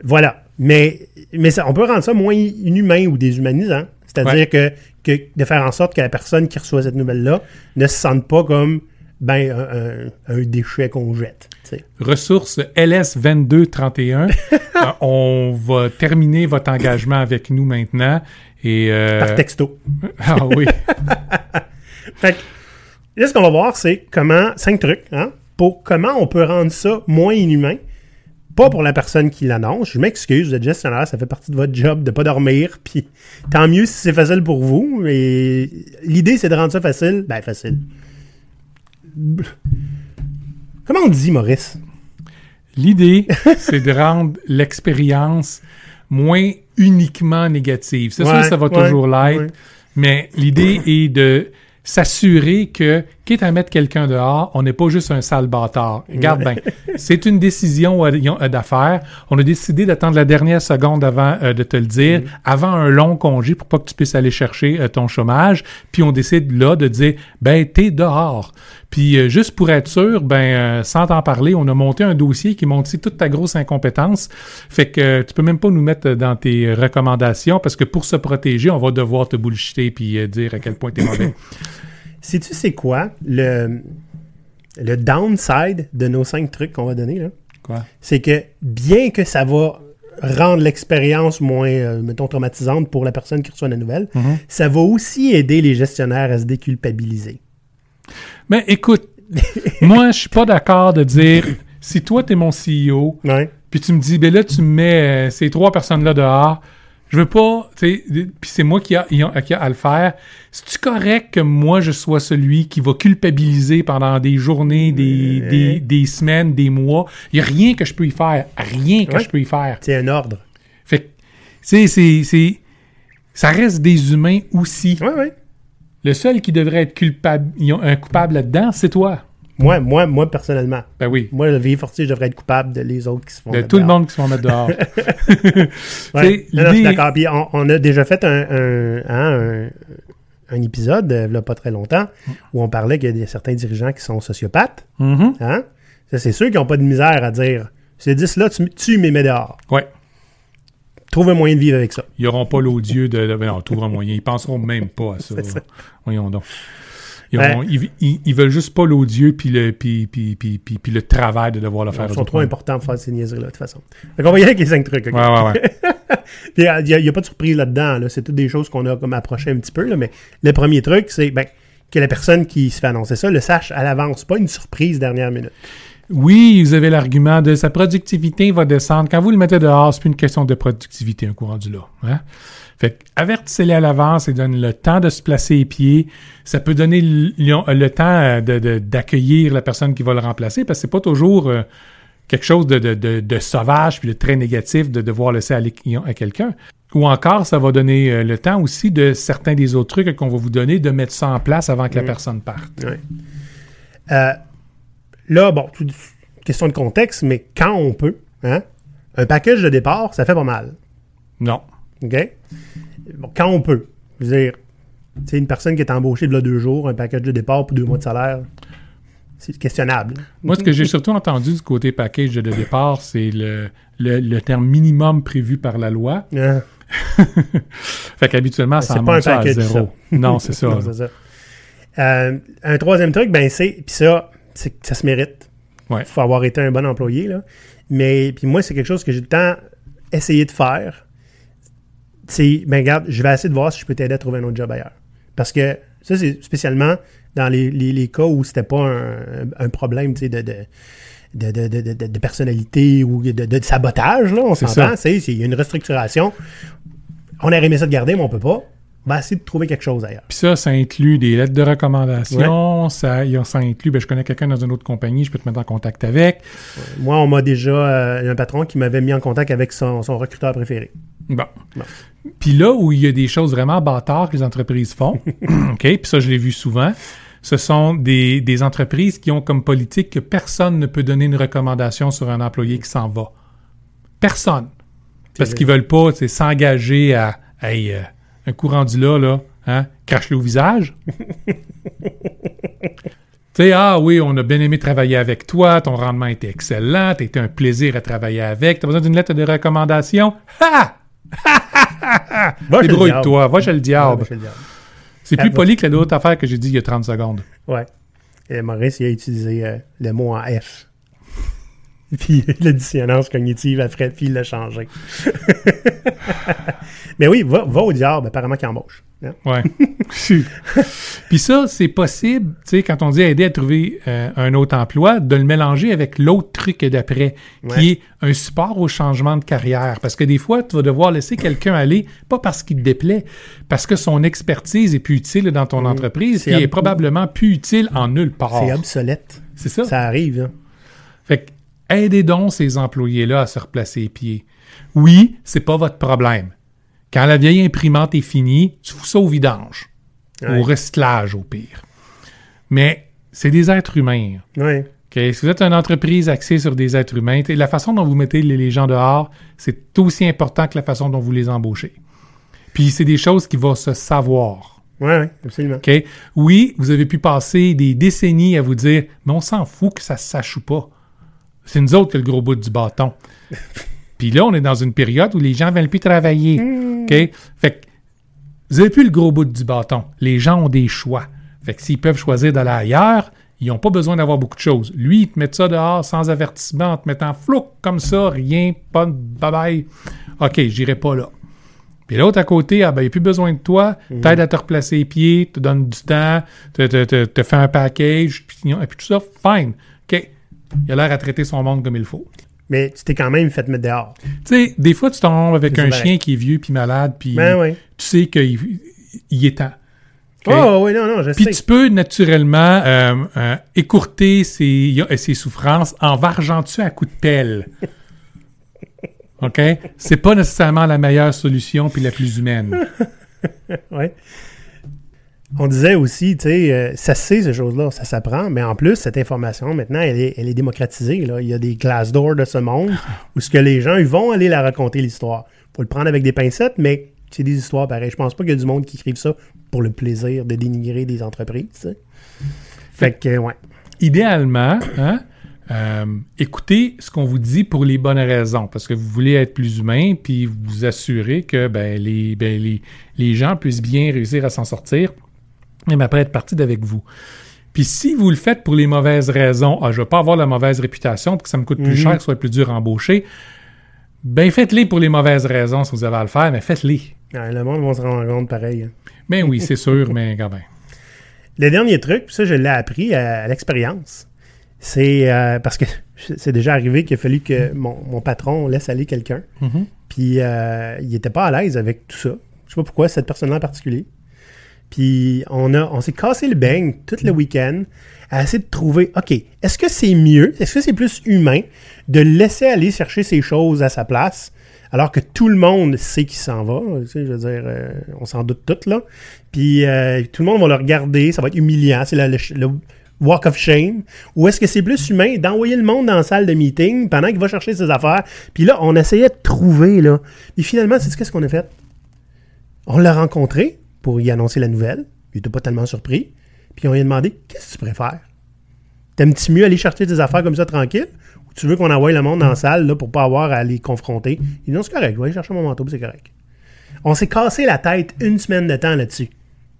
Voilà. Mais, mais ça, on peut rendre ça moins inhumain ou déshumanisant. C'est-à-dire Ouais. que, que de faire en sorte que la personne qui reçoit cette nouvelle-là ne se sente pas comme ben, un, un- un déchet qu'on jette. tu sais. ressources LS2231, euh, on va terminer votre engagement avec nous maintenant et euh, Par texto. ah oui, Fait que, là, ce qu'on va voir, c'est comment, cinq trucs, hein, pour comment on peut rendre ça moins inhumain. Pas pour la personne qui l'annonce. Je m'excuse, vous êtes gestionnaire, ça fait partie de votre job de pas dormir. Puis tant mieux si c'est facile pour vous. Mais l'idée, c'est de rendre ça facile. Ben, facile. Comment on dit, Maurice? l'idée c'est de rendre l'expérience moins uniquement négative. C'est sûr Ouais, que ça va ouais, toujours l'être, ouais. mais l'idée est de s'assurer que, quitte à mettre quelqu'un dehors, on n'est pas juste un sale bâtard. Regarde bien, c'est une décision euh, d'affaires. On a décidé d'attendre la dernière seconde avant euh, de te le dire, avant un long congé pour pas que tu puisses aller chercher euh, ton chômage. Puis on décide là de dire, ben t'es dehors. Puis euh, juste pour être sûr, ben sans t'en parler, on a monté un dossier qui montre toute ta grosse incompétence. Fait que tu peux même pas nous mettre dans tes recommandations parce que pour se protéger, on va devoir te bullshiter puis dire à quel point t'es mauvais. Sais-tu c'est quoi le, le downside de nos cinq trucs qu'on va donner, là? Quoi? c'est que bien que ça va rendre l'expérience moins, euh, mettons, traumatisante pour la personne qui reçoit la nouvelle, Mhm. ça va aussi aider les gestionnaires à se déculpabiliser. Mais écoute, moi, je suis pas d'accord de dire si toi, t'es mon CEO, Ouais. puis tu me dis, ben là, tu me mets euh, ces trois personnes-là dehors, je veux pas, tu sais, puis c'est moi qui a, qui a- à le faire. C'est-tu correct que moi, je sois celui qui va culpabiliser pendant des journées, des, des, des semaines, des mois? Il y a rien que je peux y faire. Rien que Ouais. je peux y faire. C'est un ordre. Fait que, tu sais, c'est, c'est, ça reste des humains aussi. Oui, oui. Le seul qui devrait être culpable, un coupable là-dedans, c'est toi. Moi, moi, moi, personnellement. Ben oui. Moi, le fortier, je devrais être coupable de les autres qui se font. De tout le monde qui se font mettre dehors. Ouais. Non, non, d'accord. Puis on, on a déjà fait un, un, hein, un, un épisode, euh, là, pas très longtemps, où on parlait qu'il y a certains dirigeants qui sont sociopathes. Hein? Ça, c'est sûr qu'ils n'ont pas de misère à dire ces 10-là, tu, tu m'es mets dehors. Ouais. Trouve un moyen de vivre avec ça. Ils n'auront pas l'odieux de. ben non, trouve un moyen. Ils penseront même pas à ça. Ça. Voyons donc. Ils, ils- ils veulent juste pas l'odieux puis le, puis, puis, puis, puis, puis le travail de devoir le faire. Ils sont trop importants pour faire ces niaiseries-là, de toute façon. Fait qu'on va y aller avec les cinq trucs. Ouais, ouais, ouais. Il n'y a, pas de surprise là-dedans. Là. C'est toutes des choses qu'on a comme approché un petit peu. Là. Mais le premier truc, c'est ben, que la personne qui se fait annoncer ça le sache à l'avance. Pas une surprise dernière minute. Oui, vous avez l'argument de sa productivité va descendre. Quand vous le mettez dehors, c'est plus une question de productivité, un courant du là. Hein? Fait avertissez-les à l'avance et donne le temps de se placer les pieds. Ça peut donner le, le temps euh, d'accueillir la personne qui va le remplacer parce que c'est pas toujours euh, quelque chose de, de, de, de sauvage puis de très négatif de devoir laisser aller à quelqu'un. Ou encore, ça va donner euh, le temps aussi de certains des autres trucs qu'on va vous donner de mettre ça en place avant que la personne parte. Euh, là, bon, tout- question de contexte, mais quand on peut, hein, un package de départ, ça fait pas mal. Non. OK? Bon, quand on peut. Je veux dire, tu sais, une personne qui est embauchée de là deux jours, un package de départ pour deux mois de salaire, c'est questionnable. Moi, ce que j'ai surtout entendu du côté package de départ, c'est le, le, le terme minimum prévu par la loi. Hein? Fait qu'habituellement, ça pas un ça à package, zéro. Non, c'est ça. Non, c'est ça. Euh, un troisième truc, ben c'est, puis ça, c'est que ça se mérite. Ouais. Il faut avoir été un bon employé, là. Mais, puis moi, c'est quelque chose que j'ai le temps essayé de faire. C'est, ben regarde, je vais essayer de voir si je peux t'aider à trouver un autre job ailleurs. Parce que ça, c'est spécialement dans les, les- les cas où c'était pas un, un problème, de, de, de, de, de- personnalité ou de, sabotage, là, on s'entend. Il y a une restructuration. On aurait aimé ça de garder, mais on peut pas. Va essayer de trouver quelque chose ailleurs. Puis ça, ça inclut des lettres de recommandation. Ça, inclut, ben, je connais quelqu'un dans une autre compagnie, je peux te mettre en contact avec. Moi, on m'a déjà euh, un patron qui m'avait mis en contact avec son, son recruteur préféré. Bon. Bon. Puis là où il y a des choses vraiment bâtards que les entreprises font, OK, puis ça, je l'ai vu souvent, ce sont des, des entreprises qui ont comme politique que personne ne peut donner une recommandation sur un employé qui s'en va. Personne. Parce qu'ils veulent pas s'engager à hey, euh, un coup rendu là, là, hein, crache-le au visage. Tu sais, ah oui, on a bien aimé travailler avec toi, ton rendement était excellent, t'as été un plaisir à travailler avec, t'as besoin d'une lettre de recommandation? Ha! Chez le Débrouille-toi, va chez le Ouais, diable. va chez le diable. C'est plus poli que la d'autres affaire que j'ai dit il y a 30 secondes. Ouais. Et Maurice, il a utilisé euh, le mot en F. Puis la dissonance cognitive après, puis il l'a changé. Mais oui, va, va au diable, apparemment qu'il embauche. hein. Ouais. Puis ça, c'est possible, tu sais, quand on dit aider à trouver euh, un autre emploi, de le mélanger avec l'autre truc d'après, Ouais. qui est un support au changement de carrière. Parce que des fois, tu vas devoir laisser quelqu'un aller, pas parce qu'il te déplaît, parce que son expertise est plus utile dans ton Mhm. entreprise, qui est ob- probablement plus utile en nulle part. C'est obsolète. C'est ça. Ça arrive. hein. Fait que aidez donc ces employés-là à se replacer les pieds. Oui, c'est pas votre problème. Quand la vieille imprimante est finie, tu fous ça au vidange. Au recyclage, au pire. Mais c'est des êtres humains. Ouais. OK? Si vous êtes une entreprise axée sur des êtres humains, la façon dont vous mettez les, gens dehors, c'est aussi important que la façon dont vous les embauchez. Puis c'est des choses qui vont se savoir. Ouais, absolument. OK? Oui, vous avez pu passer des décennies à vous dire, mais on s'en fout que ça se sache ou pas. C'est nous autres qui a le gros bout du bâton. Puis là, on est dans une période où les gens veulent plus travailler. OK? Fait que vous avez plus le gros bout du bâton. Les gens ont des choix. Fait que s'ils peuvent choisir d'aller ailleurs, ils n'ont pas besoin d'avoir beaucoup de choses. Lui, il te met ça dehors sans avertissement, en te mettant flou comme ça, rien, pas de bye-bye. OK, j'irai pas là. Puis l'autre à côté, ah ben, il n'y a plus besoin de toi, t'aide à te replacer les pieds, te donne du temps, te, te, te, te fait un package, puis, et puis tout ça, fine. OK. Il a l'air à traiter son monde comme il faut. Mais tu t'es quand même fait mettre dehors. Tu sais, des fois, tu tombes avec un chien qui est vieux puis malade, puis Ben oui. tu sais qu'il il est temps. OK? Oh, oui, non, non, je Puis tu peux naturellement euh, euh, écourter ses, ses souffrances en vargeant dessus à coups de pelle. OK? C'est pas nécessairement la meilleure solution puis la plus humaine. Ouais. On disait aussi, tu sais, euh, ça se sait, ces choses-là, ça s'apprend, mais en plus, cette information, maintenant, elle est, elle est démocratisée. Là. Il y a des classes d'or de ce monde où ce que les gens, ils vont aller la raconter, l'histoire. faut le prendre avec des pincettes, mais c'est des histoires pareilles. Je pense pas qu'il y a du monde qui écrive ça pour le plaisir de dénigrer des entreprises. Fait que, ouais. Idéalement, hein, euh, écoutez ce qu'on vous dit pour les bonnes raisons, parce que vous voulez être plus humain, puis vous assurer que ben, les, ben, les, les gens puissent bien réussir à s'en sortir, même après être partis d'avec vous. Puis si vous le faites pour les mauvaises raisons, ah, je ne veux pas avoir la mauvaise réputation, parce que ça me coûte plus Mhm. cher, que ce soit plus dur à embaucher, ben faites-les pour les mauvaises raisons si vous avez à le faire, mais faites-les. Le monde va se rendre compte pareil. hein. Ben oui, c'est sûr, mais quand même. Le dernier truc, puis ça, je l'ai appris à, à l'expérience. c'est euh, parce que c'est déjà arrivé qu'il a fallu que mon, mon patron laisse aller quelqu'un. Mhm. Puis euh, il était pas à l'aise avec tout ça. Je sais pas pourquoi, cette personne-là en particulier. Puis on, a, on s'est cassé le beigne tout le week-end à essayer de trouver, OK, est-ce que c'est mieux, est-ce que c'est plus humain de laisser aller chercher ses choses à sa place alors que tout le monde sait qu'il s'en va? Tu sais, je veux dire, euh, on s'en doute tout, là. Puis euh, tout le monde va le regarder, ça va être humiliant, c'est le, le- le walk of shame. Ou est-ce que c'est plus humain d'envoyer le monde dans la salle de meeting pendant qu'il va chercher ses affaires? Puis là, on essayait de trouver, là. Puis finalement, c'est qu'est-ce qu'on a fait? On l'a rencontré pour y annoncer la nouvelle. Il était pas tellement surpris. Puis on lui a demandé Qu'est-ce que tu préfères? T'aimes-tu mieux aller chercher tes affaires comme ça tranquille? Ou tu veux qu'on envoie le monde dans la salle là, pour pas avoir à les confronter? Il dit Non, c'est correct, je vais chercher mon manteau, c'est correct. On s'est cassé la tête une semaine de temps là-dessus.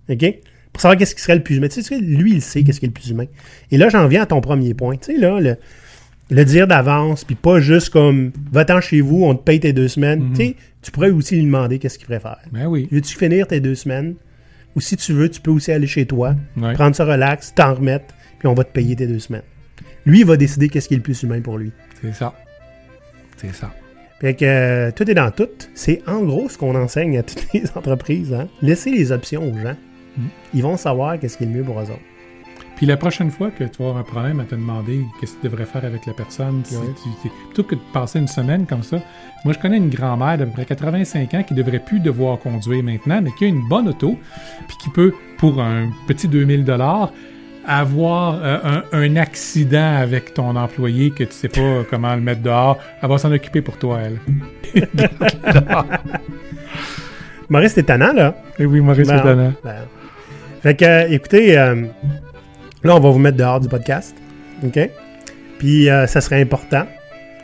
OK? Pour savoir qu'est-ce qui serait le plus humain. Tu sais, lui, il sait qu'est-ce qui est le plus humain. Et là, j'en viens à ton premier point. Tu sais, là, le, le dire d'avance, puis pas juste comme va-t'en chez vous, on te paye tes deux semaines. Tu sais, tu pourrais aussi lui demander qu'est-ce qu'il préfère. Ben oui. Veux-tu finir tes deux semaines? Ou si tu veux, tu peux aussi aller chez toi, Ouais. prendre ça relax, t'en remettre, puis on va te payer tes deux semaines. Lui, il va décider qu'est-ce qui est le plus humain pour lui. C'est ça. C'est ça. Fait que euh, tout est dans tout. C'est en gros ce qu'on enseigne à toutes les entreprises. Hein? Laissez les options aux gens. Mm. Ils vont savoir qu'est-ce qui est le mieux pour eux autres. Puis la prochaine fois que tu vas avoir un problème à te demander qu'est-ce que tu devrais faire avec la personne, si Ouais. tu- tu- plutôt que de passer une semaine comme ça, moi je connais une grand-mère d'à peu près 85 ans qui devrait plus devoir conduire maintenant, mais qui a une bonne auto, puis qui peut, pour un petit 2000 dollars, avoir euh, un, un accident avec ton employé que tu sais pas comment le mettre dehors, elle va s'en occuper pour toi, elle. Maurice, t'es tannant, là. Et oui, Maurice Ben, Étonnant. ben. Fait que, euh, écoutez, euh, là, on va vous mettre dehors du podcast. OK? Puis, euh, ça serait important.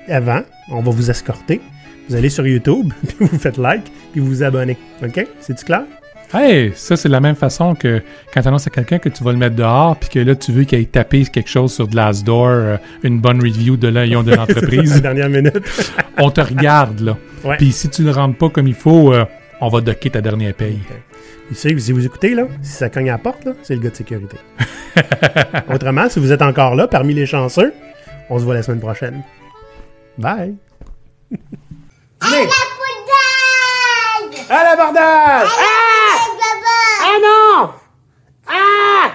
Avant, on va vous escorter. Vous allez sur YouTube, puis vous faites like, puis vous vous abonnez. OK? C'est-tu clair? Hey, ça c'est de la même façon que quand tu annonces à quelqu'un que tu vas le mettre dehors, puis que là tu veux qu'il aille taper quelque chose sur Glassdoor, euh, une bonne review de l'œil de l'entreprise, dernière minute. on te regarde là. Puis si tu le rentres pas comme il faut, euh, on va docker ta dernière paye. Celui que si vous écoutez, là, si ça cogne à la porte, c'est le gars de sécurité. Autrement, si vous êtes encore là, parmi les chanceux, on se voit la semaine prochaine. Bye! à Mais... la À l'abordage! Ah! Ah non! Ah!